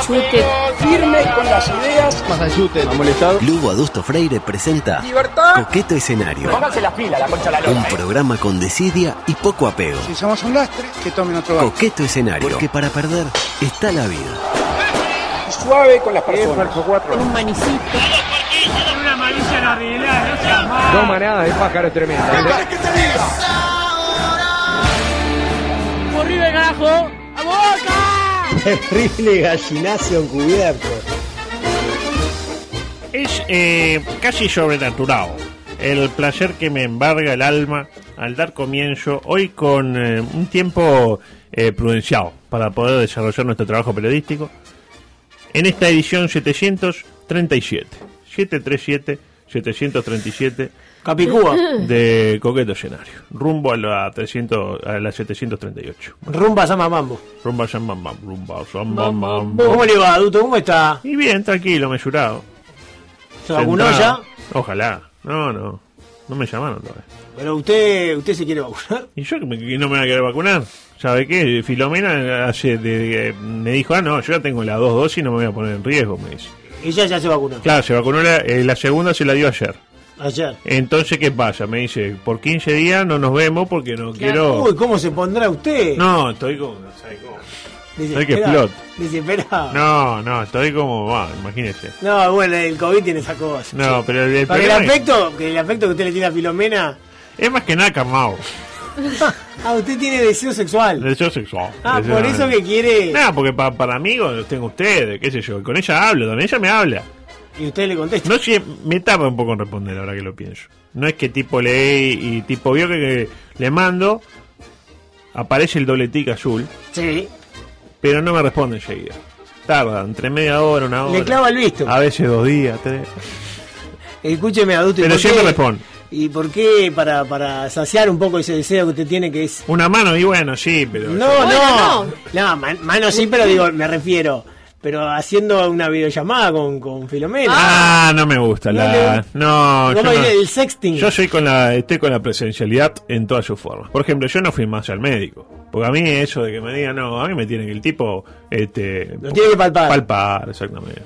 Chute. Firme con las ideas. ¿Ha molestado? Lugo Adusto Freire presenta Libertad. Coqueto Escenario. Pónganse las pilas, la concha la Un lora. programa con desidia y poco apego. Si somos un lastre, que tomen otro barco. Coqueto Escenario. Porque para perder está la vida. Suave con las personas. Un manicito. Dos manadas de pájaros tremendas. ¡Horrible, carajo! ¡A boca! Terrible gallinazo encubierto. Es eh, casi sobrenatural el placer que me embarga el alma al dar comienzo hoy con eh, un tiempo eh, prudencial para poder desarrollar nuestro trabajo periodístico. En esta edición 737 737 737 Capicúa. de Coqueto Escenario rumbo a la 300 a la 738 Rumba Sama Mambo. rumba Bam, rumba Bam. ¿Cómo le va, Duto? ¿Cómo está? y bien tranquilo mesurado ¿Se vacunó ya? Ojalá. No, no. No me llamaron todavía. Pero usted, usted se quiere vacunar. ¿Y yo que me- que no me voy a querer vacunar? ¿Sabe qué? Filomena hace de- de- me dijo, ah, no, yo ya tengo las dos dosis y no me voy a poner en riesgo, me dice. Ella ya se vacunó. Claro, se vacunó la, eh, la segunda, se la dio ayer. Ayer. Entonces, ¿qué pasa? Me dice, por 15 días no nos vemos porque no quiero... Uy, ¿cómo se pondrá usted? No, estoy como... hay que explot. No, no, estoy como... va, imagínese. No, bueno, el COVID tiene esa cosa. No, pero el, el Para que el problema es- afecto, que el afecto que usted le tiene a Filomena. es más que nada calmado. Ah, usted tiene deseo sexual. Deseo sexual. Ah, Deseo- por eso que quiere. No, porque pa- para amigos los tengo ustedes, qué sé yo. Con ella hablo, con ella me habla. Y usted le contesta. No sé, me tarda un poco en responder ahora que lo pienso. No es que tipo lee y tipo vio que, que le mando, aparece el doble tic azul, Sí. pero no me responde enseguida. Tarda, entre media hora, una hora. Le clava el visto. A veces dos días, tres. Escúcheme, adulto. ¿y Pero siempre qué- responde. ¿Y por qué? Para, para saciar un poco ese deseo que usted tiene, que es. Una mano, y bueno, sí, pero. No, Bueno, no. No, man- mano sí, pero digo, me refiero. Pero haciendo una videollamada con, con Filomena. Ah, no me gusta No la. No, yo ¿Cómo no-? El sexting. Yo soy con la, estoy con la presencialidad en todas sus formas. Por ejemplo, yo no fui más al médico. Porque a mí eso de que me digan, no, a mí me tiene que el tipo, este... Lo tiene que palpar. Palpar, exactamente.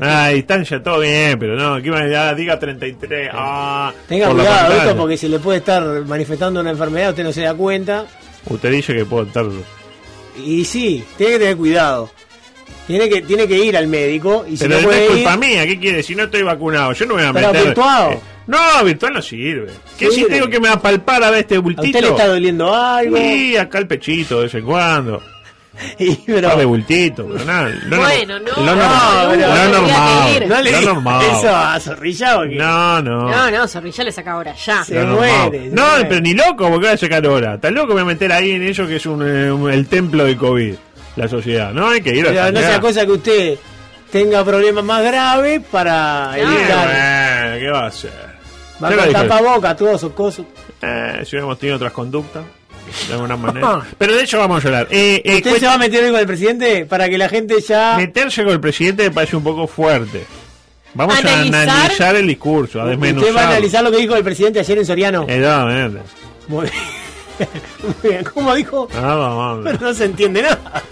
ah, distancia, todo bien, pero no, que me ah, diga 33, ah... Tenga por cuidado, esto porque se le puede estar manifestando una enfermedad, usted no se da cuenta. Usted dice que puedo estar... Y sí, tiene que tener cuidado. Tiene que, tiene que ir al médico y si Pero no no puede es culpa ir, mía, ¿qué quiere? Si no estoy vacunado, yo no me voy a Pero meter... virtual. Eh, no, virtual no sirve. ¿Qué si tengo que me apalpar a ver este a bultito? usted le está doliendo algo. Sí, acá el pechito de vez en cuando. y, pero, pero nada. Lo, Bueno, no, no, normal. no, tendría normal. no le diga normal. eso a Zorrilla No, no. No, no, Zorrilla le saca ahora, ya. Se muere, No, muere. pero ni loco, porque voy a sacar ahora. Está loco me voy a meter ahí en eso que es un, eh, un- el templo de COVID, la sociedad. No, hay que ir a pero no sea cosa que usted tenga problemas más graves para. Eh, evitar. bueno, ¿qué va a hacer? Va con dije. tapaboca, todo eso, cosas. Eh, si hubiéramos tenido otras conductas, de alguna manera. Pero de eso vamos a hablar. Eh, eh, ¿Usted se va a meter con el presidente para que la gente ya... Meterse con el presidente me parece un poco fuerte. Vamos Analizar. a analizar el discurso, a desmenuzar. Usted va a analizar lo que dijo el presidente ayer en Soriano. Exactamente. Muy bien. Muy bien. ¿Cómo dijo? Ah, vamos. Pero no se entiende nada.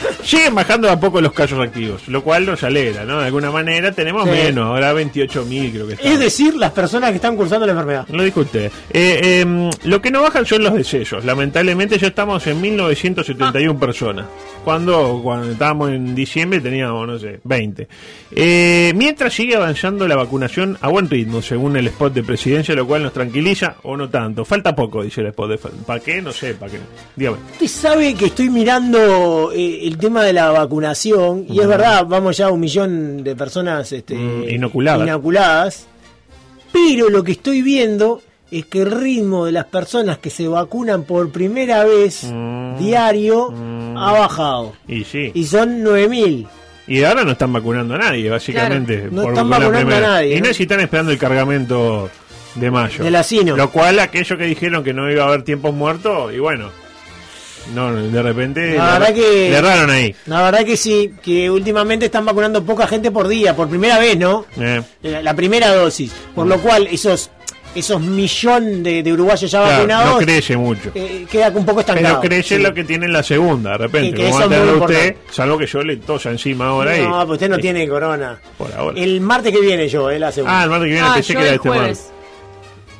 Siguen bajando a poco los casos activos, lo cual nos alegra, ¿no? De alguna manera tenemos Sí. menos, ahora 28.000 creo que está. Es decir, las personas que están cursando la enfermedad. Lo dijo usted. Eh, eh, lo que no bajan son los decesos. Lamentablemente ya estamos en 1971 personas. Cuando, cuando estábamos en diciembre teníamos, no sé, 20. Eh, mientras sigue avanzando la vacunación a buen ritmo, según el spot de presidencia, lo cual nos tranquiliza o no tanto. Falta poco, dice el spot de... ¿Para qué? No sé, ¿para qué? Dígame. Usted sabe que estoy mirando eh, el tema de la vacunación y es verdad, vamos ya a un millón de personas este, Mm, inoculadas. inoculadas. Pero lo que estoy viendo es que el ritmo de las personas que se vacunan por primera vez Mm. diario Mm. ha bajado. Y sí. Y son 9000. Y ahora no están vacunando a nadie, básicamente. Claro, no por- están la vacunando primera. a nadie, Y no están esperando el cargamento de mayo. Del asino. Lo cual, aquello que dijeron que no iba a haber tiempos muertos, y bueno. No, de repente. La le- verdad que- Le erraron ahí. La verdad que sí, que últimamente están vacunando poca gente por día, por primera vez, ¿no? Eh, La, la primera dosis. Por lo cual, esos esos millón de, de uruguayos ya claro, vacunados no crece mucho. eh, queda un poco estancado. Pero crece Sí. lo que tiene la segunda, de repente. Que- que como eso va a usted, salvo que yo le tosa encima ahora y. No, pues usted no y- tiene corona. Por ahora. El martes que viene yo, eh, la segunda. Ah, el martes que viene Ah, pensé yo que era el este jueves. martes.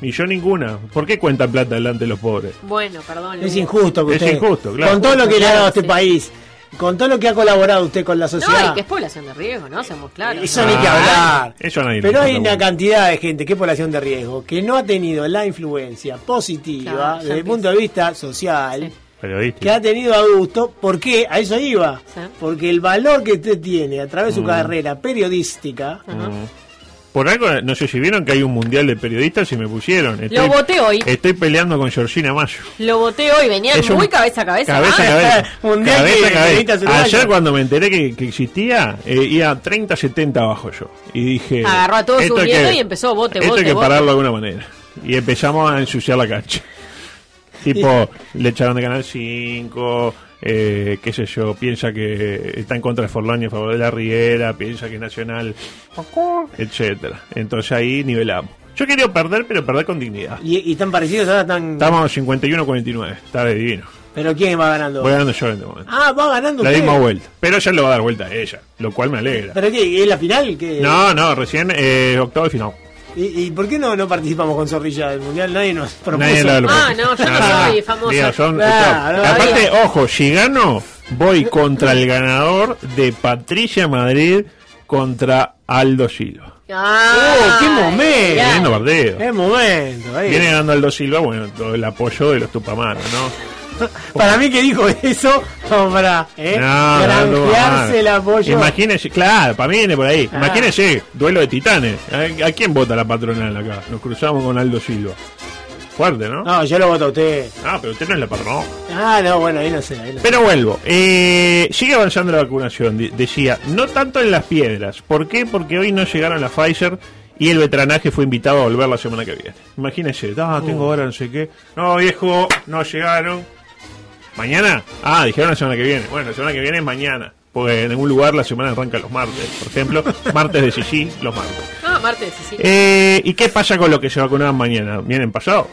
Y yo ninguna. ¿Por qué cuentan plata delante de los pobres? Bueno, perdón. Es injusto que Es usted. injusto, claro. Con todo lo que le ha dado a este Sí. país, con todo lo que ha colaborado usted con la No, sociedad. y que es población de riesgo, ¿no? Seamos claros. Eso ¿no? ni que Ah, hablar. eso nadie le Pero hay una cantidad de gente que es población de riesgo que no ha tenido la influencia positiva Claro, desde el punto de vista social Sí. Periodista. que ha tenido a gusto. ¿Por qué? A eso iba. Sí. Porque el valor que usted tiene a través Mm. de su carrera periodística. Por algo, no sé si vieron que hay un mundial de periodistas y me pusieron. Lo voté hoy. Estoy peleando con Georgina Mayo. Lo voté hoy, venían Es un- muy cabeza a cabeza. Cabeza a Ah, cabeza. Mundial cabeza a cabeza. Ayer cuando me enteré que, que existía, eh, iba 30-70 abajo yo. Y dije... Agarró a todos hay nietos y empezó, vote, Esto hay que pararlo de alguna manera. Y empezamos a ensuciar la cancha. Tipo, le echaron de Canal 5, eh, qué sé yo, piensa que está en contra de Forlán y a favor de la Riera, piensa que es Nacional, etcétera. Entonces ahí nivelamos. Yo quería perder, pero perder con dignidad. Y, y tan parecidos ahora tan. Estamos 51-49, está de divino. Pero ¿quién va ganando? Voy ganando yo en este momento. Ah, va ganando La usted. dimos vuelta. Pero ya le va a dar vuelta a ella, lo cual me alegra. ¿Pero qué? ¿Es la final? ¿Qué? No, no, recién eh, octavo de final. ¿Y, y por qué no, no participamos con Zorrilla del Mundial? Nadie nos propuso. Nadie lo- lo- Ah, no, yo no soy. Digo, son- top. Aparte, todavía. ojo, si gano, voy contra el ganador de Patricia Madrid contra Aldo Silva. Ah, ¡Oh, qué momento! Viendo partido. Es momento. ahí. Viene ganando Aldo Silva, bueno, todo el apoyo de los tupamanos, ¿no? Para mí que dijo eso, como para ¿eh? No, granjearse no. el apoyo. Imagínese, claro, para mí viene por ahí. Ah. Imagínese, duelo de titanes. ¿A, a quién vota la patronal acá? Nos cruzamos con Aldo Silva. Fuerte, ¿no? No, yo lo voto a usted. Ah, pero usted no es la patronal. Ah, no, bueno, ahí no sé. Ahí no sé. Pero vuelvo. Eh, sigue avanzando la vacunación. de- decía, no tanto en las piedras. ¿Por qué? Porque hoy no llegaron la Pfizer y el veteranaje fue invitado a volver la semana que viene. Imagínese, ah, tengo ahora no sé qué. No, viejo, no llegaron. ¿Mañana? Ah, dijeron la semana que viene. Bueno, la semana que viene es mañana. Porque en algún lugar la semana arranca los martes. Por ejemplo, martes de Sisi, los martes. Ah, martes, sí, sí. Eh, ¿Y qué pasa con los que se vacunaban mañana? ¿Vienen pasado?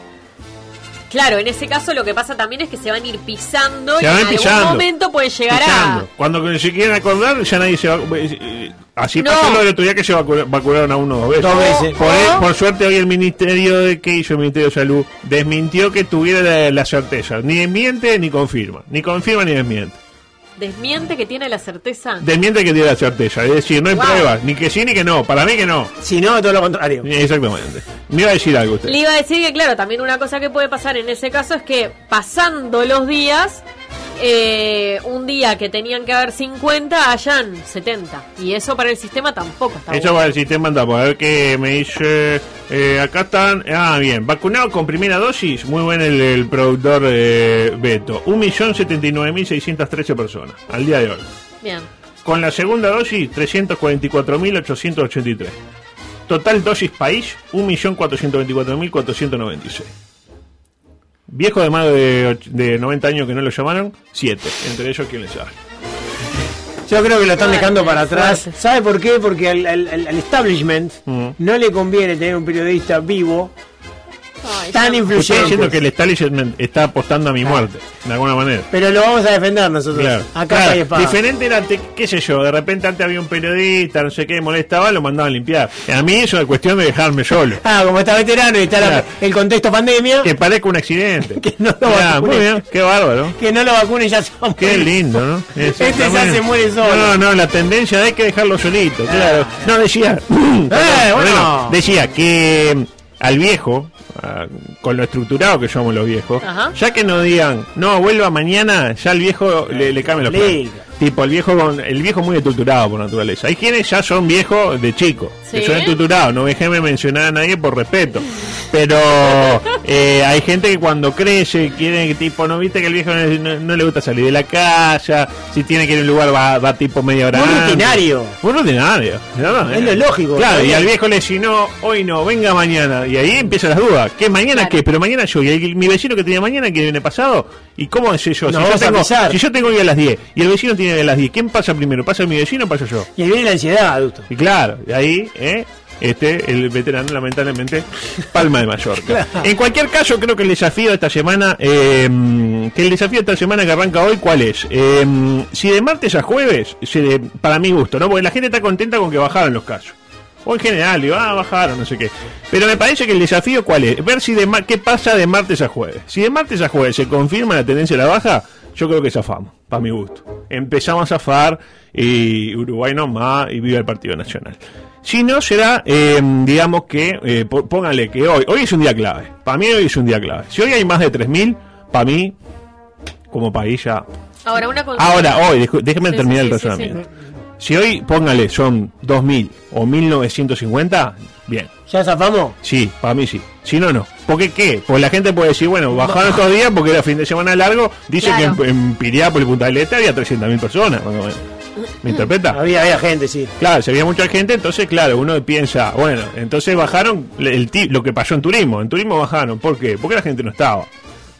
Claro, en ese caso lo que pasa también es que se van a ir pisando Se y van en pisando. algún momento pueden llegar Pisando. Cuando se quieren acordar, ya nadie se va eh, Así No. pasó lo del otro día que se vacu- vacunaron a uno dos veces. Dos veces. Por, por suerte, hoy el Ministerio de. ¿Qué hizo el Ministerio de Salud? Desmintió que tuviera la, la certeza. Ni desmiente ni confirma. Ni confirma ni desmiente. a. Desmiente que tiene la certeza. Desmiente que tiene la certeza. Es decir, no hay Wow. pruebas. Ni que sí ni que no. Para mí que no. Si no, todo lo contrario. Exactamente. Me iba a decir algo usted. Le iba a decir que, claro, también una cosa que puede pasar en ese caso es que pasando los días, eh, un día que tenían que haber 50, hayan 70. Y eso para el sistema tampoco está Eso bueno. va el sistema anda, a ver qué me dice. eh, acá están. Ah, bien. Vacunado con primera dosis. Muy buen el, el productor eh, Beto. 1.079.613 personas al día de hoy. Bien. Con la segunda dosis, 344.883. Total dosis país, 1.424.496. Viejo de más de, de 90 años que no lo llamaron, 7. Entre ellos, ¿quién les sabe? Yo creo que lo están dejando para atrás. ¿Sabe por qué? Porque al, al- al- al establishment Mm. no le conviene tener un periodista vivo Ay, tan diciendo que el establishment está apostando a mi muerte, de alguna manera. Pero lo vamos a defender nosotros. Claro. Acá Claro, hay espada. Diferente era, antes, qué sé yo, de repente antes había un periodista, no sé qué, molestaba, lo mandaban a limpiar. A mí eso es cuestión de dejarme solo. Ah, como está veterano y está la- el contexto pandemia, Que parezca un accidente. Que no lo Ah, vacune. muy bien, qué bárbaro. que no lo vacune y ya se va a Qué lindo, ¿no? Este ya se muere solo. No, no, la tendencia hay que dejarlo solito, claro. No, decía. Eh, bueno. Decía que mm, al viejo, con lo estructurado que somos los viejos, Ajá. ya que no digan, no, vuelva mañana, ya al viejo le, le cambia los planes. Tipo, el viejo con, el viejo muy estructurado por naturaleza. Hay quienes ya son viejos de chico, que son estructurados. No déjeme mencionar a nadie por respeto. Pero eh, hay gente que cuando crece quiere tipo, no viste que el viejo no, le gusta salir de la casa, si tiene que ir a un lugar va, va tipo media hora. Antes. rutinario. Muy rutinario. ¿no? Es lo lógico, Claro, ¿no? y al viejo le decís, no, hoy no, venga mañana. Y ahí empiezan las dudas. ¿Qué mañana Claro. qué? Pero mañana yo. Y el- mi vecino que tenía mañana que viene pasado. ¿Y cómo es eso? No, si, yo tengo, si yo tengo hoy a las 10 y el vecino tiene a las 10, ¿quién pasa primero? ¿Pasa mi vecino o paso yo? Y ahí viene la ansiedad, adulto. Y claro, y ahí, ¿eh? Este, el veterano, lamentablemente, Palma de Mallorca. En cualquier caso, creo que el desafío de esta semana, eh, que el desafío de esta semana que arranca hoy, ¿cuál es? Eh, si de martes a jueves, de- para mi gusto, ¿no? Porque la gente está contenta con que bajaron los casos. O en general, digo, ah, bajaron, no sé qué. Pero me parece que el desafío, ¿cuál es? Ver si de qué pasa de martes a jueves. Si de martes a jueves se confirma la tendencia a la baja, yo creo que zafamos, para mi gusto. Empezamos a zafar y Uruguay no más y viva el Partido Nacional. Si no, será, eh, digamos que, eh, póngale que hoy, hoy es un día clave. Para mí hoy es un día clave. Si hoy hay más de 3.000, para mí, como país ya... Ahora, una consulta. Ahora, hoy, déjeme Sí, terminar sí, el sí, sí, razonamiento. Si hoy, póngale, son 2.000 o 1.950, bien. ¿Ya zafamos? Sí, para mí sí. Si no, no. ¿Por qué qué? Pues la gente puede decir, bueno, bajaron estos días porque era fin de semana largo. Dice Claro. que en, en Piriápolis Punta del Este había 300.000 personas. más o menos. ¿Me interpreta? Había, había gente, sí. Claro, se había mucha gente, entonces, claro, uno piensa, bueno, entonces bajaron el lo que pasó en turismo. En turismo bajaron. ¿Por qué? Porque la gente no estaba.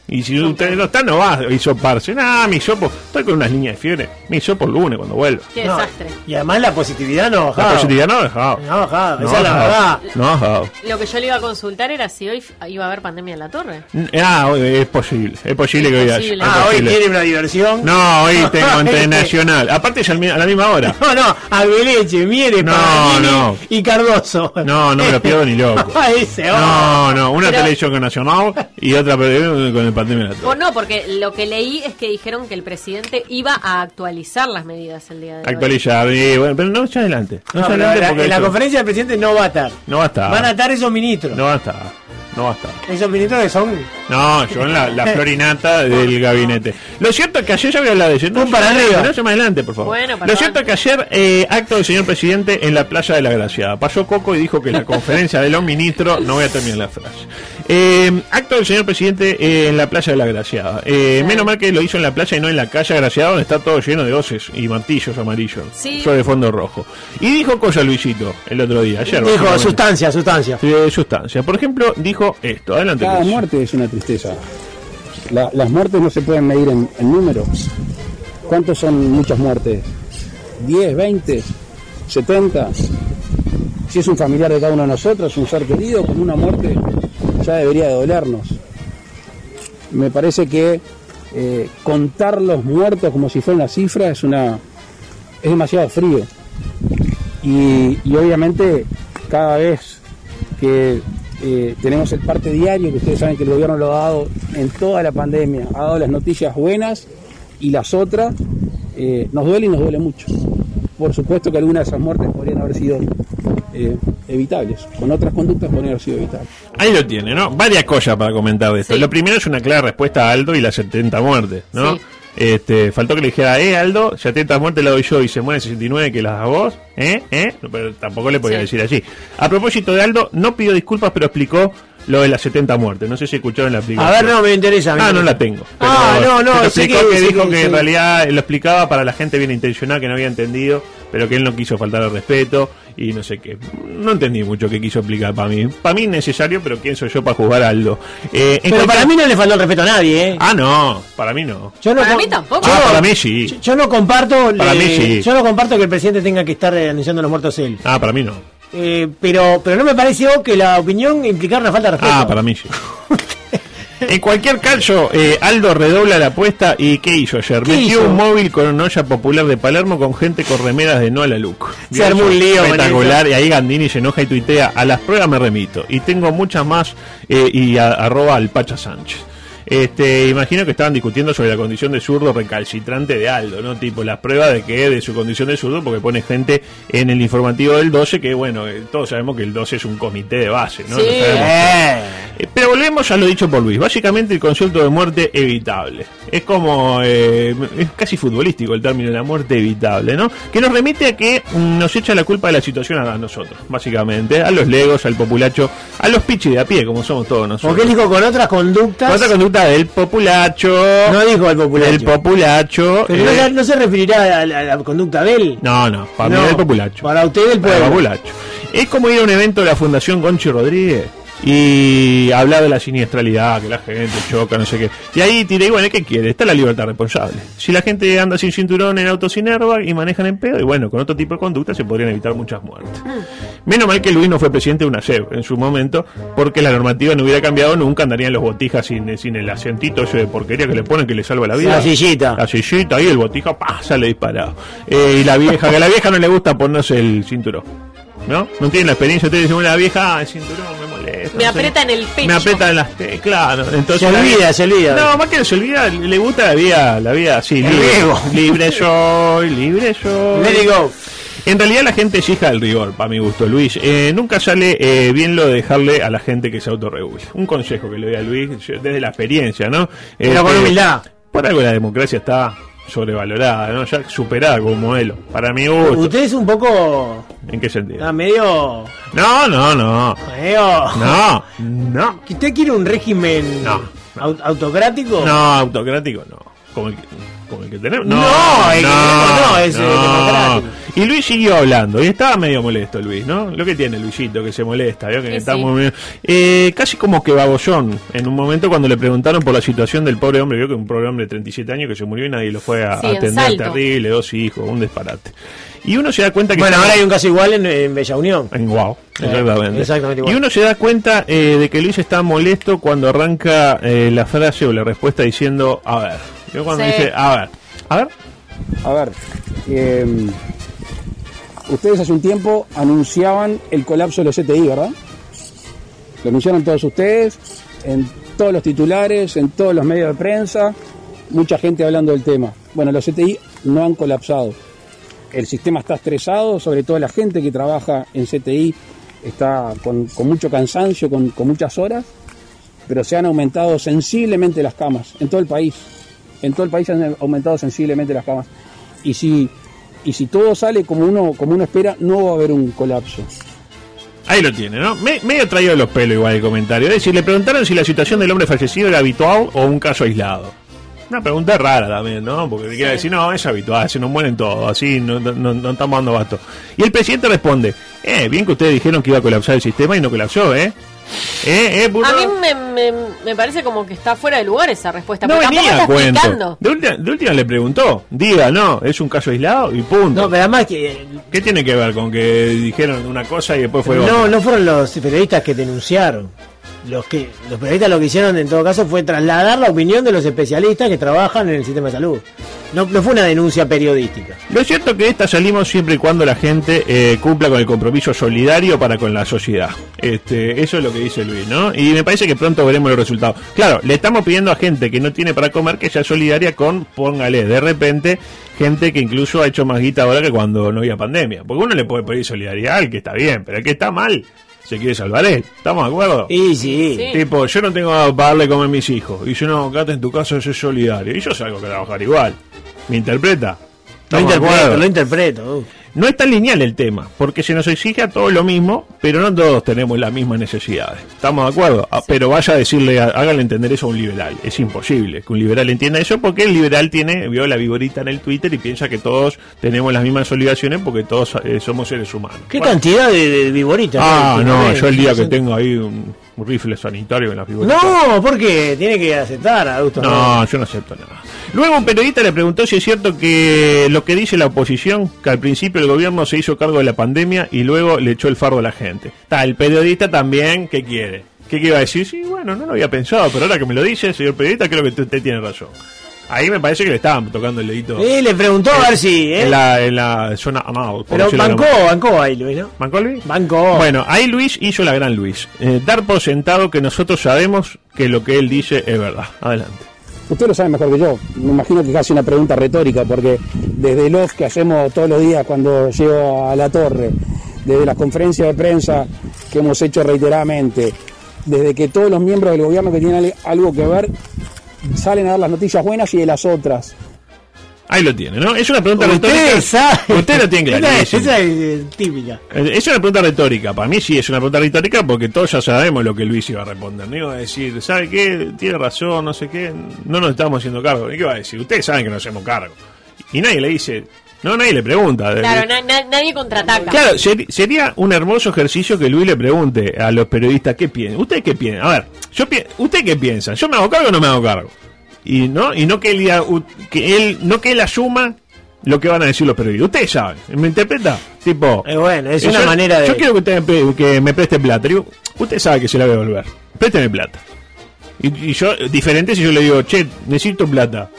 Y si ustedes no están, no va a hisoparse. Nah, mi hisopo, estoy con unas líneas de fiebre. Mi hisopo el lunes cuando vuelva. Qué No, desastre. Y además la positividad no ha La bajado. positividad no ha dejado. No ha bajado, No esa ha es la bajado. verdad. No ha bajado. Lo que yo le iba a consultar era si hoy f- iba a haber pandemia en la torre. Ah, es posible. Es posible Es que hoy haya. es Ah, hoy posible. quiere una diversión. No, hoy tengo internacional. Aparte es al mi- a la misma hora. No, no, Aguileche, Mieres, No, Paganini no. y Cardoso. No, no me lo pierdo ni loco. Ese, oh. No, no, una Pero- televisión con Nacional y otra pero- con el pandemia. O no, porque lo que leí es que dijeron que el presidente iba a actualizar las medidas el día de hoy. Actualizar, y bueno, pero no echa adelante. No, No, adelante la- porque en la conferencia del presidente no va a estar. no va a estar. Van a estar esos ministros. No va a estar. No va a estar. Esos ministros que son No, yo en la, la florinata del gabinete. Lo cierto es que ayer ya voy a hablar de eso. No, Un para arriba. No se me adelante, por favor. Bueno, Lo cierto es que ayer, eh, acto del señor presidente en la playa de la Graciada. Pasó Coco y dijo que la conferencia de los ministros. No voy a terminar la frase. Eh, acto del señor presidente eh, en la playa de la Graciada. Eh, menos mal que lo hizo en la playa y no en la calle Graciada, donde está todo lleno de hoces y martillos amarillos. Sí. Sobre fondo rojo. Y dijo cosa Luisito el otro día, ayer. dijo sustancia, sustancia. Sustancia. Por ejemplo, dijo esto. Adelante. Cada Luis. muerte es una tristeza. La- las muertes no se pueden medir en, en números. ¿Cuántos son muchas muertes? ¿10, 20, 70? Si es un familiar de cada uno de nosotros, un ser querido, con una muerte ya debería de dolernos. Me parece que eh, contar los muertos como si fuera una cifra es una es demasiado frío. Y, y obviamente cada vez que eh, tenemos el parte diario, que ustedes saben que el gobierno lo ha dado en toda la pandemia, ha dado las noticias buenas y las otras, eh, nos duele y nos duele mucho. Por supuesto que algunas de esas muertes podrían haber sido eh, evitables, con otras conductas podrían haber sido evitables. Ahí lo tiene, ¿no? Varias cosas para comentar de esto. Sí. Lo primero es una clara respuesta a Aldo y las 70 muertes, ¿no? Sí. Este, faltó que le dijera, eh, Aldo, 70 muertes la doy yo y se muere 69 que las da vos, ¿eh? ¿eh? Pero tampoco le podía Sí. decir así. A propósito de Aldo, no pidió disculpas, pero explicó lo de las 70 muertes. No sé si escucharon la explicación. A ver, no, me interesa. me Ah, no la tengo. Ah, no, no, pero explicó que- dijo que- que, sí. en realidad lo explicaba para la gente bien intencionada que no había entendido, pero que él no quiso faltar al respeto y no sé qué. No entendí mucho qué quiso explicar para mí. Para mí necesario, pero quién soy yo para jugar a Aldo. Eh, Pero para mí no le faltó el respeto a nadie, ¿eh? Ah, no, para mí no. Yo no Para mí tampoco. Ah, Yo- para mí sí. Yo, yo no comparto. Para eh, mí sí. Yo no comparto que el presidente tenga que estar anunciando los muertos él. Ah, para mí no. Eh, pero, pero no me pareció que la opinión implicara una falta de respeto. Ah, para mí sí. En cualquier caso, eh, Aldo redobla la apuesta y ¿qué hizo ayer? ¿Qué Metió hizo? un móvil con una olla popular de Palermo con gente con remeras de no a la look. Se armó un lío Espectacular, y ahí Gandini se enoja y tuitea, a las pruebas me remito. Y tengo muchas más, eh, y a- arroba al Pacha Sánchez. Este, imagino que estaban discutiendo sobre la condición de zurdo recalcitrante de Aldo, ¿no? Tipo, las pruebas de que de su condición de zurdo, porque pone gente en el informativo del 12 que, bueno, eh, todos sabemos que el 12 es un comité de base, ¿no? Sí. Eh, Pero volvemos a lo dicho por Luis. Básicamente el concepto de muerte evitable. Es como, eh, es casi futbolístico el término de la muerte evitable, ¿no? Que nos remite a que mm, nos echa la culpa de la situación a nosotros, básicamente. A los legos, al populacho, a los pichis de a pie, como somos todos nosotros. Porque él dijo con otras conductas. Otra del populacho. No dijo el populacho. Del populacho. Pero no, eh, se- no se referirá a la, a la conducta de él. no, no, para No, mí del populacho. Para usted del Para pueblo. populacho. Es como ir a un evento de la Fundación Conchi Rodríguez y hablar de la siniestralidad, que la gente choca, no sé qué. Y ahí tiré, bueno, ¿qué quiere? Está la libertad responsable. Si la gente anda sin cinturón en auto sin airbag y manejan en pedo, y bueno, con otro tipo de conducta se podrían evitar muchas muertes. Menos mal que Luis no fue presidente de una SEB en su momento, porque la normativa no hubiera cambiado nunca, andarían los botijas sin, sin el asientito ese de porquería que le ponen que le salva la vida. La sillita. La sillita, ahí el botija, pa, sale disparado. Eh, y la vieja, que a la vieja no le gusta ponerse el cinturón. ¿No? No tiene la experiencia. Ustedes dicen, bueno, la vieja, ah, el cinturón me molesta. Me no sé. aprieta en el pecho. Me aprieta en las te- claro. Entonces Se olvida, se olvida. No, más que se olvida, le gusta la vida, la vida así, libre. riego. Libre soy, libre soy. Let it go. En realidad la gente es hija del rigor, para mi gusto, Luis. Eh, nunca sale eh, bien lo de dejarle a la gente que se autorregule. Un consejo que le doy a Luis, desde la experiencia, ¿no? Pero con Este, humildad. Por algo la democracia está sobrevalorada, ¿no? Ya superada como modelo. Para mi gusto. Usted es un poco. ¿En qué sentido? Medio. No, no, no. medio. No, no. ¿Que ¿Usted quiere un régimen No. au- autocrático? No, autocrático no. Como el que, como el que tenemos. No, el que tenemos no, es, eh, democrático. Y Luis siguió hablando y estaba medio molesto Luis, ¿no? Lo que tiene Luisito, que se molesta, ¿vio? Que Sí, está sí. muy- eh, casi como que babollón en un momento cuando le preguntaron por la situación del pobre hombre, vio que un pobre hombre de 37 años que se murió y nadie lo fue a Sí, en atender, terrible, dos hijos, un disparate. Y uno se da cuenta que... Bueno, ahora hay un caso igual en, en Bella Unión. en Guau, exactamente. exactamente igual. Y uno se da cuenta eh, de que Luis está molesto cuando arranca eh, la frase o la respuesta diciendo, a ver. Yo cuando Sí. dice, a ver, a ver, A ver, eh, ustedes hace un tiempo anunciaban el colapso de los CTI, ¿verdad? Lo anunciaron todos ustedes, en todos los titulares, en todos los medios de prensa, mucha gente hablando del tema. Bueno, los CTI no han colapsado. El sistema está estresado, sobre todo la gente que trabaja en CTI está con, con mucho cansancio, con, con muchas horas, pero se han aumentado sensiblemente las camas en todo el país. En todo el país han aumentado sensiblemente las camas. Y si, y si todo sale como uno, como uno espera, no va a haber un colapso. ahí lo tiene, ¿no? Me, medio traído de los pelos igual el comentario. Es decir, le preguntaron si la situación del hombre fallecido era habitual o un caso aislado. Una pregunta rara también, ¿no? Porque quiere decir, no, es habitual, se nos mueren todos, así no, no, no- no estamos dando basto. Y el presidente responde, eh, bien que ustedes dijeron que iba a colapsar el sistema y no colapsó, ¿eh? ¿Eh, eh, burro? A mí me, me, me parece como que está fuera de lugar esa respuesta. No venía a cuento. De última, de última le preguntó, diga, no, es un caso aislado y punto. No, pero además que. ¿Qué tiene que ver con que dijeron una cosa y después fue No, otra? no fueron los periodistas que denunciaron. Los que los periodistas lo que hicieron en todo caso fue trasladar la opinión de los especialistas que trabajan en el sistema de salud. No, fue una denuncia periodística. Lo cierto es que esta salimos siempre y cuando la gente eh, cumpla con el compromiso solidario para con la sociedad. Este, eso es lo que dice Luis, ¿no? Y me parece que pronto veremos los resultados. Claro, le estamos pidiendo a gente que no tiene para comer que sea solidaria con, póngale, de repente, gente que incluso ha hecho más guita ahora que cuando no había pandemia. Porque uno le puede pedir solidaridad al que está bien, pero el que está mal se quiere salvar él. ¿Estamos de acuerdo? Y sí. Sí. Tipo, yo no tengo para darle comer a mis hijos. Y yo no, quédate en tu casa, soy solidario. Y yo salgo a trabajar igual. ¿Me interpreta? Lo ¿Estamos de interpreto, lo interpreto. uh. No es tan lineal el tema, porque se nos exige a todos lo mismo, pero no todos tenemos las mismas necesidades. ¿Estamos de acuerdo? Ah, Pero vaya a decirle, háganle entender eso a un liberal. Es imposible que un liberal entienda eso porque el liberal tiene, vio la viborita en el Twitter y piensa que todos tenemos las mismas obligaciones porque todos eh, somos seres humanos. ¿Qué Bueno. cantidad de, de viboritas? Ah, ¿Qué- no, qué- yo el día que tengo ahí un, un rifle sanitario en la viborita. No, porque tiene que aceptar, adulto. No, yo no acepto nada. Luego un periodista le preguntó si es cierto que lo que dice la oposición, que al principio el gobierno se hizo cargo de la pandemia y luego le echó el fardo a la gente. Está, el periodista también, ¿qué quiere? ¿Qué iba a decir? Sí, bueno, no lo había pensado, pero ahora que me lo dice, señor periodista, creo que usted tiene razón. Ahí me parece que le estaban tocando el dedito Sí, le preguntó a ver si. ¿eh? en, la, en la zona anal. por Pero bancó, bancó ahí, Luis, ¿no? ¿Bancó Luis? Bancó. Bueno, ahí Luis hizo la gran Luis. Eh, dar por sentado que nosotros sabemos que lo que él dice es verdad. Adelante. Usted lo sabe mejor que yo. Me imagino que casi una pregunta retórica, porque desde los que hacemos todos los días cuando llego a la torre, desde las conferencias de prensa que hemos hecho reiteradamente, desde que todos los miembros del gobierno que tienen algo que ver salen a dar las noticias buenas y de las otras. Ahí lo tiene, ¿no? Es una pregunta Usted retórica. sabe. Usted lo tiene Esa, clarísimo. esa es eh, típica. Es una pregunta retórica. Para mí sí es una pregunta retórica porque todos ya sabemos lo que Luis iba a responder. No iba a decir, ¿sabe qué? Tiene razón, no sé qué. No nos estamos haciendo cargo. ¿Y qué va a decir? Ustedes saben que nos hacemos cargo. Y nadie le dice, no, nadie le pregunta. Claro, na- na- nadie contraataca. Claro, sería un hermoso ejercicio que Luis le pregunte a los periodistas qué piensan. ¿Ustedes qué piensan? A ver, yo pi- ¿usted qué piensan? ¿Yo me hago cargo o no me hago cargo? Y no, y no que él, que él, no que él asuma lo que van a decir los periodistas. Ustedes saben, ¿me interpreta? Tipo, Eh, bueno, es yo- una manera de. Yo quiero que usted me, pre- que me preste plata. Digo, usted sabe que se la voy a devolver. Présteme plata. Y, y yo, diferente si yo le digo, che, necesito plata.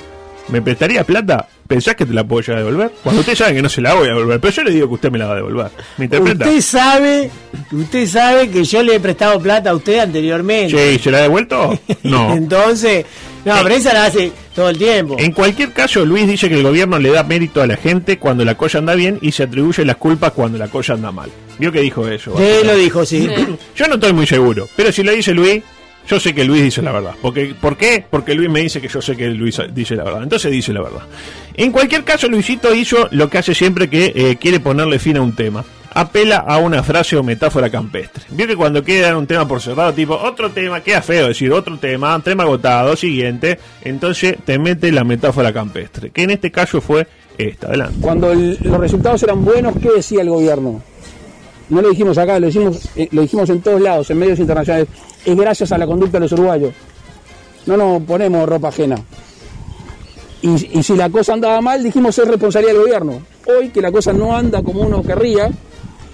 ¿Me prestaría plata? ¿Pensás que te la puedo llegar a devolver? Cuando usted sabe que no se la voy a devolver, pero yo le digo que usted me la va a devolver. ¿Me interpreta? Usted sabe, usted sabe que yo le he prestado plata a usted anteriormente. Sí, ¿se la ha devuelto? No. Entonces, no, pero esa la hace todo el tiempo. En cualquier caso, Luis dice que el gobierno le da mérito a la gente cuando la cosa anda bien y se atribuye las culpas cuando la cosa anda mal. ¿Vio que dijo eso? Sí, lo dijo, sí. Yo no estoy muy seguro, pero si lo dice Luis, yo sé que Luis dice la verdad. Porque, ¿Por qué? Porque Luis me dice que yo sé que Luis dice la verdad. Entonces dice la verdad. En cualquier caso, Luisito hizo lo que hace siempre que eh, quiere ponerle fin a un tema. Apela a una frase o metáfora campestre. Vio que cuando quiere dar un tema por cerrado, tipo otro tema, queda feo decir otro tema, tema agotado, siguiente, entonces te mete la metáfora campestre, que en este caso fue esta. Adelante. Cuando los resultados eran buenos, ¿qué decía el gobierno? No lo dijimos acá, lo dijimos, eh, lo dijimos en todos lados, en medios internacionales. Es gracias a la conducta de los uruguayos. No nos ponemos ropa ajena. Y, si la cosa andaba mal, dijimos es responsabilidad del gobierno. Hoy que la cosa no anda como uno querría,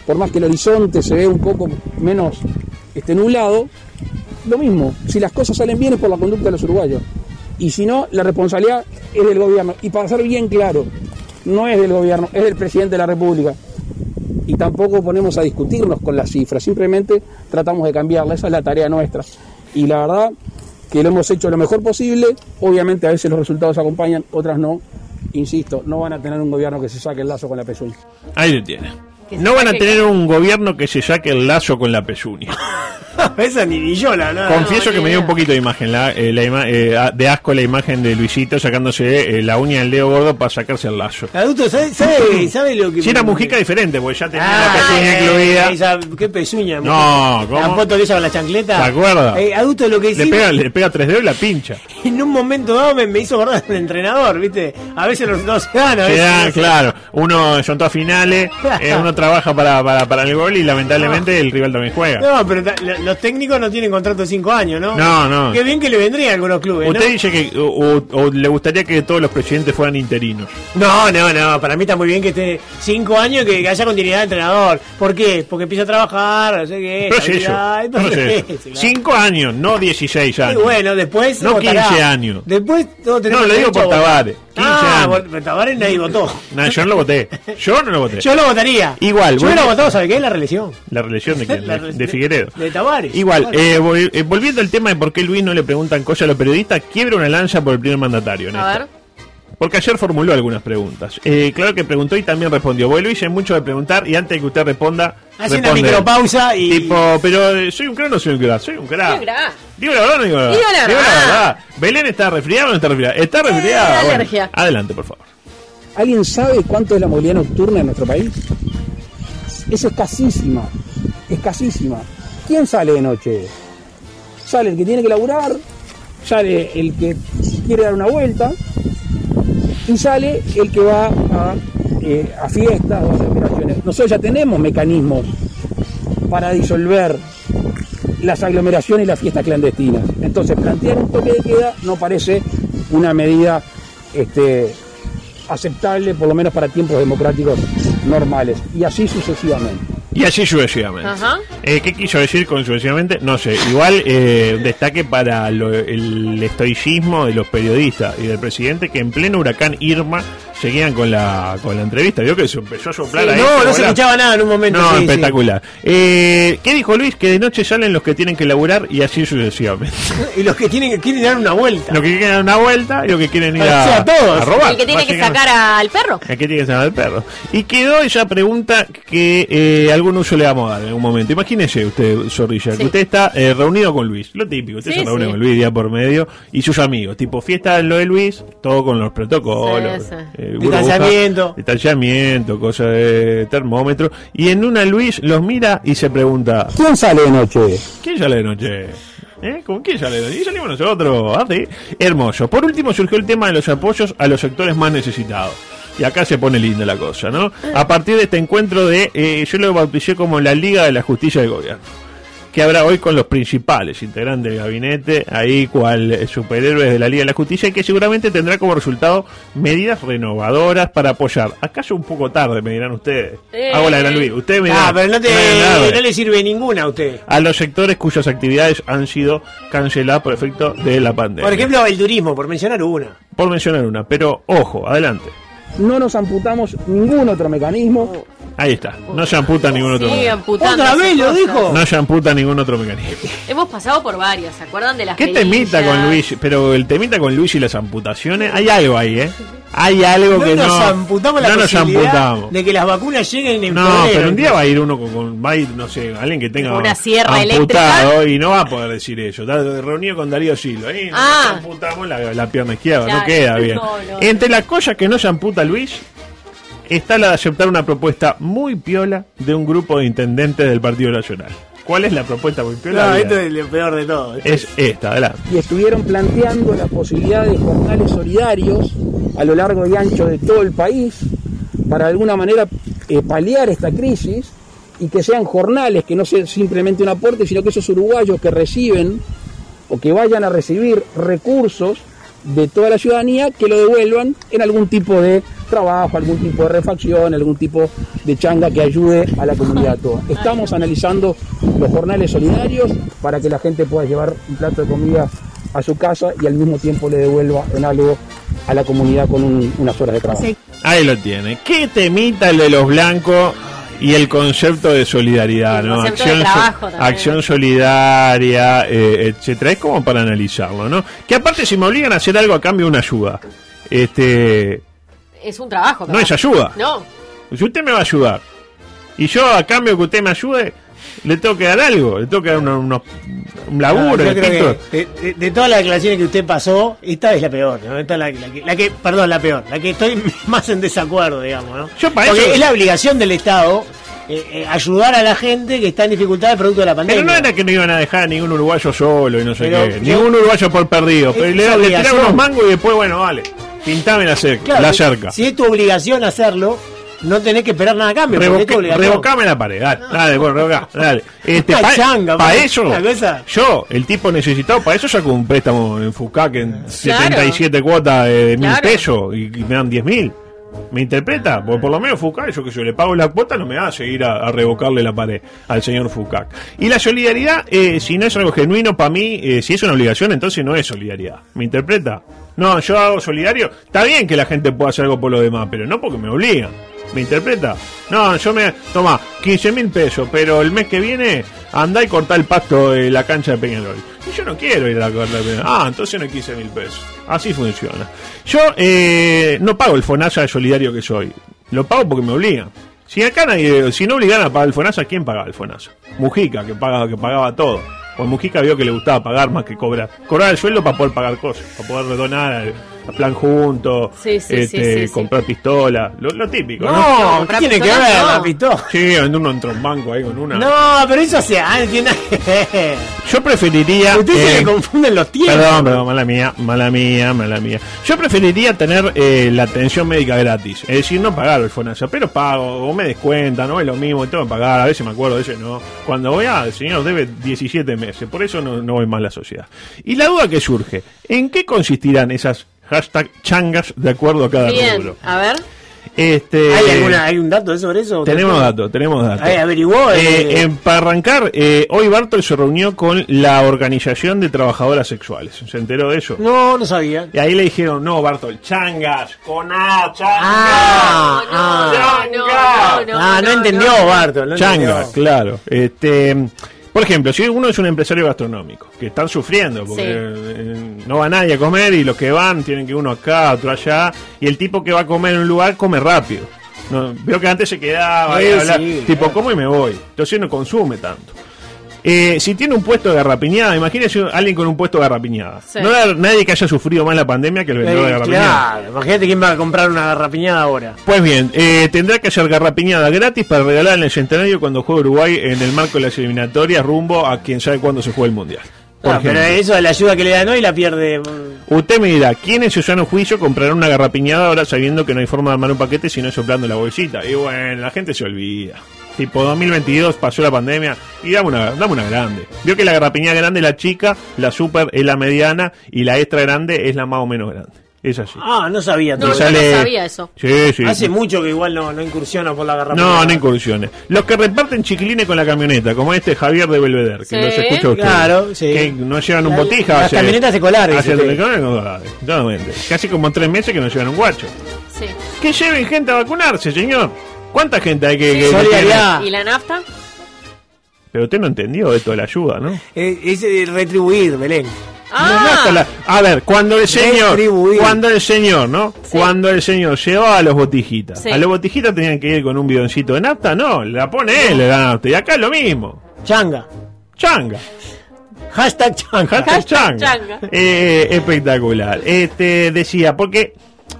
por más que el horizonte se ve un poco menos este, nublado, lo mismo. Si las cosas salen bien es por la conducta de los uruguayos. Y si no, la responsabilidad es del gobierno. Y para ser bien claro, no es del gobierno, es del presidente de la República. Y tampoco ponemos a discutirnos con las cifras, simplemente tratamos de cambiarla, esa es la tarea nuestra. Y la verdad que lo hemos hecho lo mejor posible, obviamente a veces los resultados acompañan, otras no. Insisto, no van a tener un gobierno que se saque el lazo con la pezuña. Ahí lo tiene. No van a tener un gobierno que se saque el lazo con la pezuña. esa ni, ni yo la, la- Confieso no, que me dio un poquito de imagen, la, eh, la ima- eh, de asco la imagen de Luisito sacándose eh, la uña del dedo gordo para sacarse el lazo. Adulto, ¿sabe, sabe, sabe lo que. Si era Mujica diferente, porque ya tenía Ah, la pezuña eh, incluida. esa- qué pezuña. No. ¿cómo? La foto que ella con la chancleta. ¿Se acuerda? Eh, adulto, lo que Le hicimos. pega, le pega tres dedos y la pincha. En un momento dado me, me hizo acordar del entrenador, ¿viste? A veces los resultados se dan, a veces. no claro, uno son todas finales, eh, uno trabaja para, para, para el gol y lamentablemente el rival también juega. No, pero los técnicos no tienen contrato de 5 años, ¿no? No, no. Qué bien que le vendría a algunos clubes, Usted ¿no? dice que o, le gustaría que todos los presidentes fueran interinos. No, no, no, para mí está muy bien que esté 5 años que, que haya continuidad de entrenador. ¿Por qué? Porque empieza a trabajar, no sé qué. Pero es eso. no sé. entonces, claro. Cinco años, no 16 Y años. bueno, después. No votará. 15 años. Después todos tenemos No, lo digo por. Tavares, 15 ah, años. Tavares nadie votó. No, yo no lo voté. Yo no lo voté. Yo lo votaría. Igual, Yo hubiera votado, ¿sabe qué? La reelección. La reelección de quién? La De, de Figueredo. De Tavares. Igual, Bueno. eh, vol- eh, volviendo al tema de por qué Luis no le preguntan cosas a los periodistas, quiebra una lanza por el primer mandatario. en A esto. ver. Porque ayer formuló algunas preguntas. Eh, claro que preguntó y también respondió. Porque Luis es mucho de preguntar y antes de que usted responda. Hace una micropausa y. Tipo, pero ¿soy un crack o no soy un crack? Soy un crack. Soy un crack. Digo la verdad no digo la verdad. Digo la verdad. ¿Belén está resfriada o no está resfriada? Está resfriada. Eh, Bueno, alergia. adelante, por favor. ¿Alguien sabe cuánto es la movilidad nocturna en nuestro país? Es escasísima, escasísima. ¿Quién sale de noche? Sale el que tiene que laburar, sale el que quiere dar una vuelta y sale el que va a, eh, fiestas o a celebraciones. Nosotros ya tenemos mecanismos para disolver las aglomeraciones y las fiestas clandestinas. Entonces, plantear un toque de queda no parece una medida este, aceptable, por lo menos para tiempos democráticos normales, y así sucesivamente. Y así sucesivamente. Ajá. Eh, ¿Qué quiso decir con sucesivamente? No sé. Igual eh, destaque para lo- el estoicismo de los periodistas y del presidente que en pleno huracán Irma seguían con la, con la entrevista. Vio que se empezó a soplar Sí, ahí. no, que no se escuchaba nada en un momento. No, sí, sí. espectacular. Eh, ¿Qué dijo Luis? Que de noche salen los que tienen que laburar y así sucesivamente. Y los que tienen, quieren dar una vuelta. los que quieren dar una vuelta y los que quieren ir O a, sea, todos. a robar. El que tiene que sacar al perro. ¿A qué tiene que sacar el perro? Y quedó esa pregunta que eh, algún uso le vamos a dar en algún momento. Imagínese usted, Zorrilla, Sí. que usted está eh, reunido con Luis. Lo típico, usted Sí, se reúne sí. con Luis día por medio y sus amigos. Tipo fiesta en lo de Luis, todo con los protocolos. Eh, Distanciamiento. burbuja, Distanciamiento, cosas de termómetro. Y en una Luis los mira y se pregunta, ¿Quién sale de noche? ¿Quién sale de noche? ¿Eh? ¿Con quién sale de noche? Y salimos nosotros. Ah, sí. Hermoso. Por último surgió el tema de los apoyos a los sectores más necesitados. Y acá se pone linda la cosa, ¿no? A partir de este encuentro de, eh, yo lo bauticé como la Liga de la Justicia del Gobierno, que habrá hoy con los principales integrantes del gabinete, ahí cual eh, superhéroes de la Liga de la Justicia, y que seguramente tendrá como resultado medidas renovadoras para apoyar. ¿Acaso un poco tarde, me dirán ustedes? Eh. Hago la gran Luis. Ustedes me Ah, pero no, te, no le sirve ninguna a usted. a los sectores cuyas actividades han sido canceladas por efecto de la pandemia. Por ejemplo, el turismo, por mencionar una. por mencionar una, pero ojo, adelante. No nos amputamos ningún otro mecanismo. Ahí está. No se amputa ningún otro Sigue mecanismo. amputando ¿Otra vez lo cosas. dijo? No se amputa ningún otro mecanismo. Hemos pasado por varias, ¿se acuerdan de las ¿Qué temita con Luis? Pero el temita con Luis y las amputaciones, hay algo ahí, ¿eh? Hay algo No que no. nos amputamos la no nos posibilidad amputamos. de que las vacunas lleguen en No, febrero. pero un día va a ir uno con, con- va a ir, no sé, alguien que tenga Una sierra amputado y no va a poder decir eso. Está reunido con Darío Silva. Ahí nos Ah. amputamos la, la pierna izquierda, no queda bien. No, no, Entre las cosas que no se amputa Luis, está la de aceptar una propuesta muy piola de un grupo de intendentes del Partido Nacional. ¿Cuál es la propuesta muy piola? No, esto es lo peor de todo. Es esta, adelante. y estuvieron planteando la posibilidad de jornales solidarios a lo largo y ancho de todo el país para de alguna manera eh, paliar esta crisis y que sean jornales, que no sea simplemente un aporte, sino que esos uruguayos que reciben o que vayan a recibir recursos de toda la ciudadanía que lo devuelvan en algún tipo de trabajo, algún tipo de refacción, algún tipo de changa que ayude a la comunidad toda. Estamos analizando los jornales solidarios para que la gente pueda llevar un plato de comida a su casa y al mismo tiempo le devuelva en algo a la comunidad con un- unas horas de trabajo. Ahí lo tiene. ¿Qué temita el de los blancos y el concepto de solidaridad, no? Acción, so- acción solidaria, eh, etcétera. Es como para analizarlo, ¿no? Que aparte si me obligan a hacer algo a cambio de una ayuda, este, Es un trabajo. no es ayuda. No. Si usted me va a ayudar y yo a cambio que usted me ayude, le tengo que dar algo, le tengo que dar unos- unos- un laburo, No, que de, todas las declaraciones que usted pasó, esta es la peor, ¿no? Esta es la, la que, la que- perdón, la peor, la que estoy más en desacuerdo, digamos, ¿no? Yo para Porque eso- es la obligación del Estado eh, eh, ayudar a la gente que está en dificultades producto de la pandemia. Pero no era que no iban a dejar a ningún uruguayo solo y no sé Pero qué. yo- Ningún uruguayo por perdido. Pero le, le tiraron unos mangos y después, bueno, vale. Pintame la cerca. Claro, la cerca. Si es tu obligación hacerlo, no tenés que esperar nada a cambio. obligación. revocame la pared, dale, dale, bueno, revoca, dale. Este, para eso, yo, el tipo necesitado, para eso saco un préstamo en FUCAC en 77 cuotas de, mil Claro. pesos y, y me dan 10 mil. ¿Me interpreta? Porque por lo menos FUCAC, yo que yo le pago la cuota, no me va a seguir a, a revocarle la pared al señor FUCAC. Y la solidaridad, eh, si no es algo genuino para mí, eh, si es una obligación, entonces no es solidaridad. ¿Me interpreta? No, yo hago solidario. Está bien que la gente pueda hacer algo por lo demás, pero no porque me obligan. ¿Me interpreta? No, yo me. Toma, 15 mil pesos, pero el mes que viene andá y cortá el pasto de la cancha de Peñarol. Y yo no quiero ir a la corta de Peñarol. Ah, entonces no hay 15 mil pesos. Así funciona. Yo eh, no pago el FONASA solidario que soy. Lo pago porque me obligan. Si acá nadie, si no obligan a pagar el FONASA, ¿quién pagaba el FONASA? Mujica, que pagaba, que pagaba todo. Pues Mujica vio que le gustaba pagar más que cobrar. Cobrar el sueldo para poder pagar cosas, para poder donar al plan junto, Sí, sí, este, sí, sí, sí. comprar pistola, lo, lo típico, ¿no? No, ¿qué tiene que ver no. la pistola? Sí, vender uno entre un banco ahí con una. No, pero eso se ah. Yo preferiría. A usted se eh, le confunden los tiempos. Perdón, perdón, mala mía, mala mía, mala mía. Yo preferiría tener eh, la atención médica gratis, es decir, no pagar el FONASA, pero pago, o me descuentan, no es lo mismo, tengo que pagar, a veces me acuerdo, a veces no. Cuando voy a, el señor debe 17 meses, por eso no, no voy más a la sociedad. Y la duda que surge, ¿en qué consistirán esas hashtag changas de acuerdo a cada Bien, rubro? a ver. Este, ¿Hay, alguna, ¿Hay un dato sobre eso? Tenemos datos, tenemos datos. Ahí averiguó. Eh, eh, en- para arrancar, eh, hoy Bartol se reunió con la Organización de Trabajadoras Sexuales. ¿Se enteró de eso? No, no sabía. Y ahí le dijeron, no, Bartol, changas, con A, changas. Ah, no, ah. no, no, no, ah, no, no, entendió, no. Bartol. No Changas, claro. Este, por ejemplo, si uno es un empresario gastronómico, que están sufriendo, porque Sí. eh, no va nadie a comer y los que van tienen que ir uno acá, otro allá, y el tipo que va a comer en un lugar come rápido. No, veo que antes se quedaba ahí Sí, a hablar, sí, tipo, claro. como y me voy. Entonces no consume tanto. Eh, si tiene un puesto de garrapiñada, imagínese alguien con un puesto de garrapiñada. Sí. No hay nadie que haya sufrido más la pandemia que el vendedor de Eh, garrapiñada. claro, imagínate quién va a comprar una garrapiñada ahora. Pues bien, eh, tendrá que hacer garrapiñada gratis para regalar en el centenario cuando juegue Uruguay en el marco de las eliminatorias rumbo a quien sabe cuándo se juega el mundial. Por Ah, pero eso es la ayuda que le dan hoy la pierde. mm, Usted me dirá, ¿quién en su sano juicio comprará una garrapiñada ahora sabiendo que no hay forma de armar un paquete sino soplando la bolsita? Y bueno, la gente se olvida. Tipo 2022 pasó la pandemia y dame una, dame una grande. Vio que la garrapiñada grande es la chica, la super es la mediana y la extra grande es la más o menos grande. Es así. Ah, no sabía. No, no sabía eso. Sí, sí. Hace mucho que igual no, no incursiona por la garrapiñada. No, no incursiones. Los que reparten chiquilines con la camioneta, como este Javier de Belvedere, que Sí. los escucha usted. Claro, sí. Que no llevan un La- botija. las hace- camionetas escolares, hace- exactamente. Casi como tres meses que no llevan un guacho. Sí. Que lleven gente a vacunarse, señor. ¿Cuánta gente hay que, que- que Solidaridad. ¿Y la nafta? Pero usted no entendió esto de la ayuda, ¿no? Eh, es eh, retribuir, Belén. Ah, No, no hasta la- a ver, cuando el señor, Retribuir. cuando el señor, ¿no? Sí. Cuando el señor llevaba a los botijitas, Sí. a los botijitas tenían que ir con un bidoncito de nafta, no, la pone él la nafta. Y acá es lo mismo. Changa. Changa. Hashtag changa. Hashtag Hashtag changa. changa. Eh, espectacular. Este decía, porque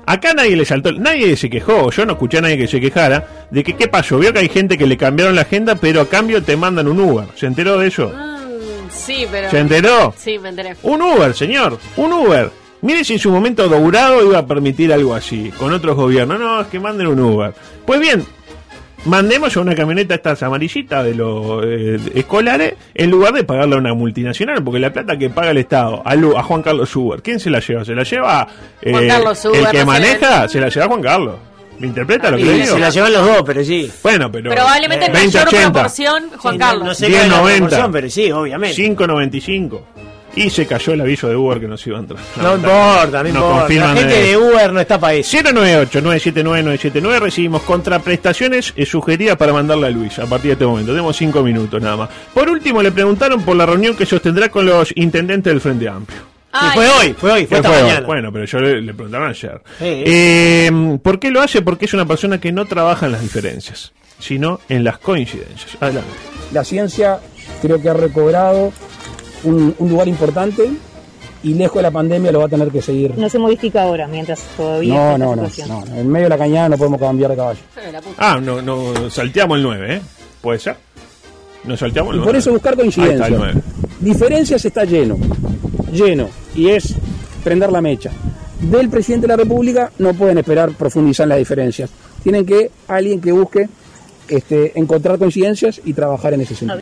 acá nadie le saltó, nadie se quejó, yo no escuché a nadie que se quejara de que qué pasó. Vio que hay gente que le cambiaron la agenda, pero a cambio te mandan un Uber. ¿Se enteró de eso? Mm, sí, pero. ¿Se enteró? Sí, me enteré. Un Uber, señor, un Uber. Mire si en su momento Dourado iba a permitir algo así, con otros gobiernos. No, es que manden un Uber. Pues bien, mandemos a una camioneta estas amarillitas de los eh, escolares en lugar de pagarle a una multinacional, porque la plata que paga el Estado a, Lu- a Juan Carlos Uber, ¿quién se la lleva? ¿Se la lleva eh, Juan Carlos Uber, el que no maneja? Se la lleva Juan Carlos. ¿Me interpreta lo que le digo? se la llevan los dos, pero sí. Bueno, pero... Probablemente en 20, mayor 80, proporción, Juan Sí, Carlos. No, no sé cuál es la 10.90. proporción, pero sí, obviamente. 5.95. Y se cayó el aviso de Uber que nos iba a entrar. No importa, no importa. La gente de- de Uber no está para eso. 098-979-979 recibimos contraprestaciones eh, sugeridas para mandarle a Luis a partir de este momento. Tenemos cinco minutos nada más. Por último, le preguntaron por la reunión que sostendrá con los intendentes del Frente Amplio. Y Ay, fue hoy, fue hoy, fue ¿Qué esta fue hoy? mañana. Bueno, pero yo le, le preguntaron ayer. Eh, ¿Por qué lo hace? Porque es una persona que no trabaja en las diferencias, sino en las coincidencias. Adelante. La ciencia creo que ha recobrado un, un lugar importante y lejos de la pandemia lo va a tener que seguir. No se modifica ahora, mientras todavía No, no, no, no. En medio de la cañada no podemos cambiar de caballo. Ah, no, no, salteamos el 9, ¿eh? ¿Puede ser? Nos salteamos el Y 9. por eso buscar Ahí está el coincidencias. 9. Diferencias está lleno, lleno, y es prender la mecha. Del presidente de la República no pueden esperar profundizar en las diferencias. Tienen que alguien que busque este, encontrar coincidencias y trabajar en ese sentido.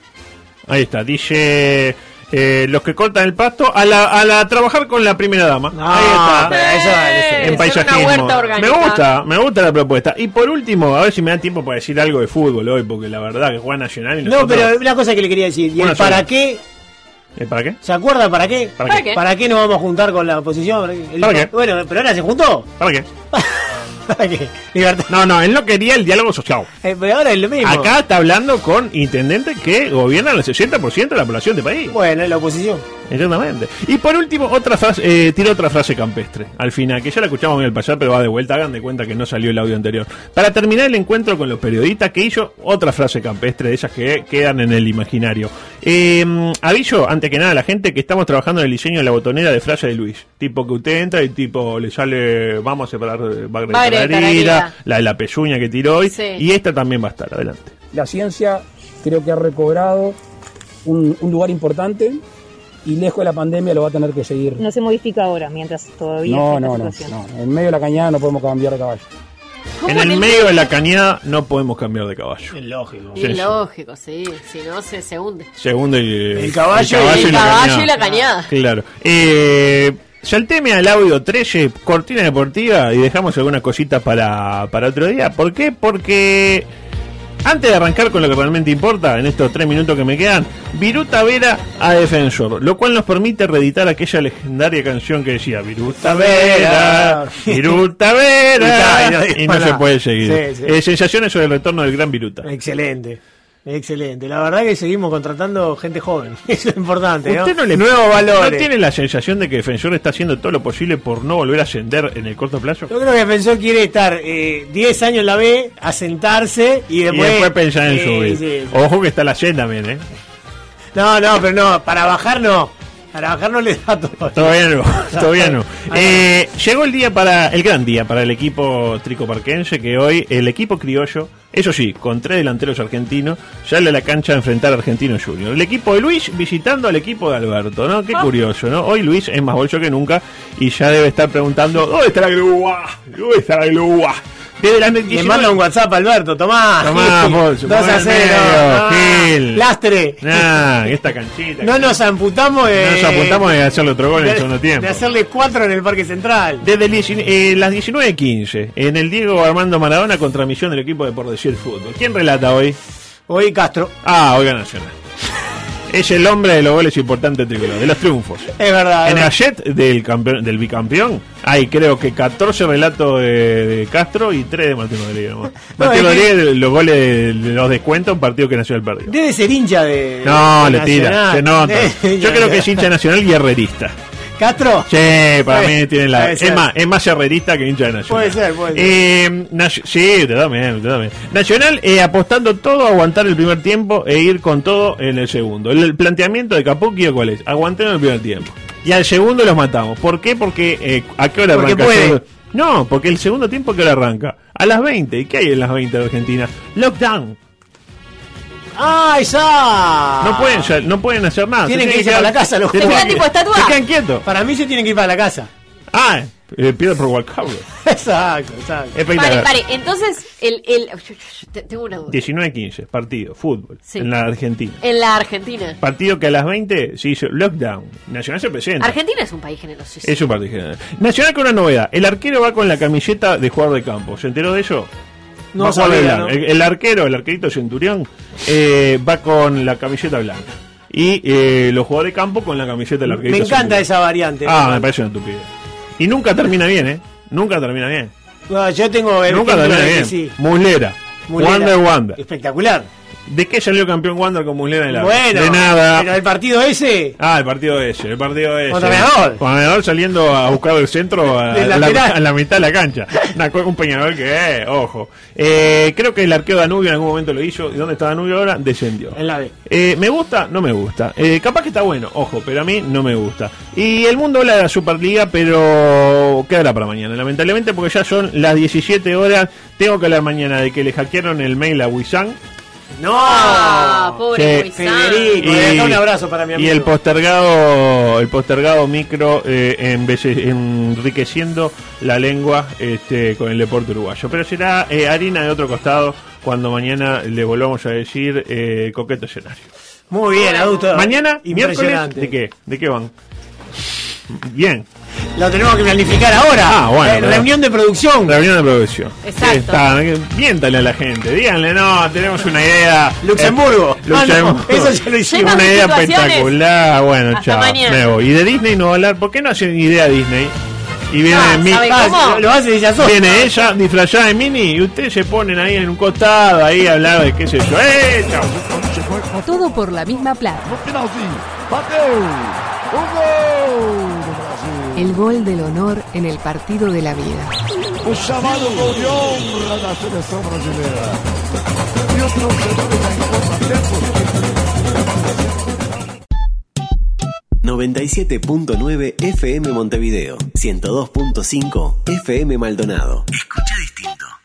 Ahí está, dice eh, los que cortan el pasto a la, a la trabajar con la primera dama. No, Ahí está. pero eso Eh, en paisajismo. orgánica. Me gusta, me gusta la propuesta. Y por último, a ver si me da tiempo para decir algo de fútbol hoy, porque la verdad que juega Nacional y No, pero una cosa que le quería decir. ¿Y el para sola. qué? ¿Eh, ¿Para qué? ¿Se acuerda para qué? ¿Para ¿Para qué? qué? ¿Para qué nos vamos a juntar con la oposición? El- ¿Para qué? Bueno, pero ahora se juntó. ¿Para qué? ¿Para qué? Libertad. No, no, él no quería el diálogo social. Eh, pero ahora es lo mismo. Acá está hablando con intendentes que gobiernan el 60% de la población del país. Bueno, es la oposición. Exactamente. Y por último, otra frase, eh, tira otra frase campestre al final, que ya la escuchamos en el pasado, pero va de vuelta. Hagan de cuenta que no salió el audio anterior. Para terminar el encuentro con los periodistas, que hizo otra frase campestre de esas que quedan en el imaginario. Eh, aviso, antes que nada, a la gente que estamos trabajando en el diseño de la botonera de frase de Luis. Tipo que usted entra y tipo le sale, vamos a separar bagre de tararira. la de la pezuña que tiró hoy. Sí. Y esta también va a estar. Adelante. La ciencia creo que ha recobrado un, un lugar importante y lejos de la pandemia lo va a tener que seguir. No se modifica ahora, mientras todavía No, no, no, no. En medio de la cañada no podemos cambiar de caballo. ¿Cómo En el medio de la cañada no podemos cambiar de caballo. Es lógico. Sí. lógico, sí. Si no, se, se hunde. Segundo y, El caballo y- El caballo y la cañada. Claro. Eh, salteme al audio 13, cortina deportiva, y dejamos algunas cositas para, para otro día. ¿Por qué? Porque antes de arrancar con lo que realmente importa, en estos tres minutos que me quedan, Viruta Vera a Defensor, lo cual nos permite reeditar aquella legendaria canción que decía Viruta Vera, Viruta Vera, y no se puede seguir. Sí, sí. Eh, sensaciones sobre el retorno del gran Viruta. Excelente. Excelente. La verdad que seguimos contratando gente joven. Eso es importante, ¿no? ¿Usted no, le, Nuevos valores. ¿No tiene la sensación de que Defensor está haciendo todo lo posible por no volver a ascender en el corto plazo? Yo creo que Defensor quiere estar eh, 10 años en la B, asentarse y Y después, después pensar en subir. sí. Ojo que está la C también, ¿eh? No, no, pero no, para bajar no. Para bajar no le da todo. Todavía no, todavía no. Eh, llegó el día para, el gran día para el equipo tricoparquense, que hoy el equipo criollo, eso sí, con tres delanteros argentinos, sale a la cancha a enfrentar a Argentino Junior. El equipo de Luis visitando al equipo de Alberto, ¿no? Qué curioso, ¿no? Hoy Luis es más bolso que nunca y ya debe estar preguntando, ¿dónde está la grúa? ¿Dónde está la grúa? Le 19 manda un WhatsApp a Alberto, tomá. Tomá, bolso, 2 a ponme 0. medio, ah, lastre. Nah, esta canchita. No nos amputamos de. No nos apuntamos de hacerle otro gol en el segundo tiempo. De hacerle 4 en el Parque Central. Desde el 19 eh, las 19.15, en el Diego Armando Maradona contra Misión del equipo de Por Decir Fútbol. ¿Quién relata hoy? Hoy Castro. Ah, Olga Nacional. Es el hombre de los goles importantes tricolor, de los triunfos. Es verdad. es En el verdad. jet del, campeón, del bicampeón hay creo que 14 relatos de, de Castro y 3 de Martín Rodríguez. No, Martín es que- Rodríguez, los goles de, los descuentos, un partido que Nacional perdió. Debe ser hincha de. No, de le tira, se nota. Yo creo que es hincha nacional y herrerista. ¿Castro? Sí, para mí tiene la. Es más, es más herrerista que hincha de Nacional. Puede ser, puede ser. Eh, Nacio- sí. Nacional eh, apostando todo a aguantar el primer tiempo e ir con todo en el segundo. El, el planteamiento de Capuquio, ¿cuál es? Aguantar en el primer tiempo. Y al segundo los matamos. ¿Por qué? Porque eh, ¿a qué hora Porque arranca? puede. el segundo? No, porque el segundo tiempo ¿a qué hora arranca? A las 20. ¿Y qué hay en las 20 de Argentina? Lockdown. ¡Ah, esa! No pueden, ya- no pueden hacer nada. Tienen Se que irse para la casa, los se jugadores. quedan- tipo estatua. Se quedan quietos. Para mí se tienen que ir para la casa. Ah, eh, pierde por Walcabro. Exacto, exacto. Pare, Espectacular. pare. Entonces, el, el... te- Tengo una duda. 19-15, partido, fútbol, Sí. en la Argentina. En la Argentina. Partido que a las 20 se hizo lockdown. Nacional se presenta. Argentina es un país generosísimo. Es un partido general. Nacional con una novedad. El arquero va con la camiseta de jugador de campo. ¿Se enteró de eso? No Va sabía, blanco. ¿no? El, el arquero, el arquerito Centurión, eh, va con la camiseta blanca. Y eh, los jugadores de campo con la camiseta del arquerito Me encanta Centurión. esa variante. Ah, me parece una estupidez. Y nunca termina bien, ¿eh? Nunca termina bien. No, yo tengo el nunca termina bien. sí. Muslera. Wander Wander. Espectacular. ¿De qué salió campeón Wander con Muslera en la Bueno, De nada. Pero el partido ese. Ah, el partido ese, el partido ese. Contra Peñarol. Con Peñarol saliendo a buscar el centro a, la, lateral. a la mitad de la cancha. Un Peñarol que, eh, ojo. Eh, creo que el arqueo Danubio en algún momento lo hizo. ¿Y dónde está Danubio ahora? Descendió. En la B. Eh, ¿Me gusta? No me gusta. Eh, capaz que está bueno, ojo, pero a mí no me gusta. Y el mundo habla de la Superliga, pero quedará para mañana, lamentablemente, porque ya son las 17 horas. Tengo que hablar mañana de que le hackearon el mail a Wisan. No. Ah, pobre Sí. Moisés. Federico, Y- un abrazo para mi Y amigo. el postergado, el postergado micro eh, enriqueciendo la lengua este, con el deporte uruguayo. Pero será eh, harina de otro costado cuando mañana le volvamos a decir eh, coqueto escenario. Muy bien, adulto. Mañana, miércoles, Impresionante. ¿de qué? ¿De qué van? Bien, Lo tenemos que planificar ahora. Ah, bueno, Eh, reunión de producción. reunión de producción. Exacto. Está, miéntale a la gente, díganle, no, tenemos una idea. Luxemburgo. Eh, Luxemburgo. Ah, no, eso ya lo hicimos. Una de idea espectacular. Bueno, Hasta chao. mañana. Me voy. Y de Disney no va a hablar. ¿Por qué no hacen idea Disney? Y viene Ah, mi- ¿sabe Ah? Lo hace ella sola. Viene ella disfrazada de Mini y ustedes se ponen ahí en un costado ahí a hablar de qué sé yo. ¡Eh! Chao. Todo por la misma plata. El gol del honor en el partido de la vida. O chamado gol de honra da seleção brasileira. E o torcedor está em contratempo. 97.9 FM Montevideo, 102.5 FM Maldonado. Escucha distinto.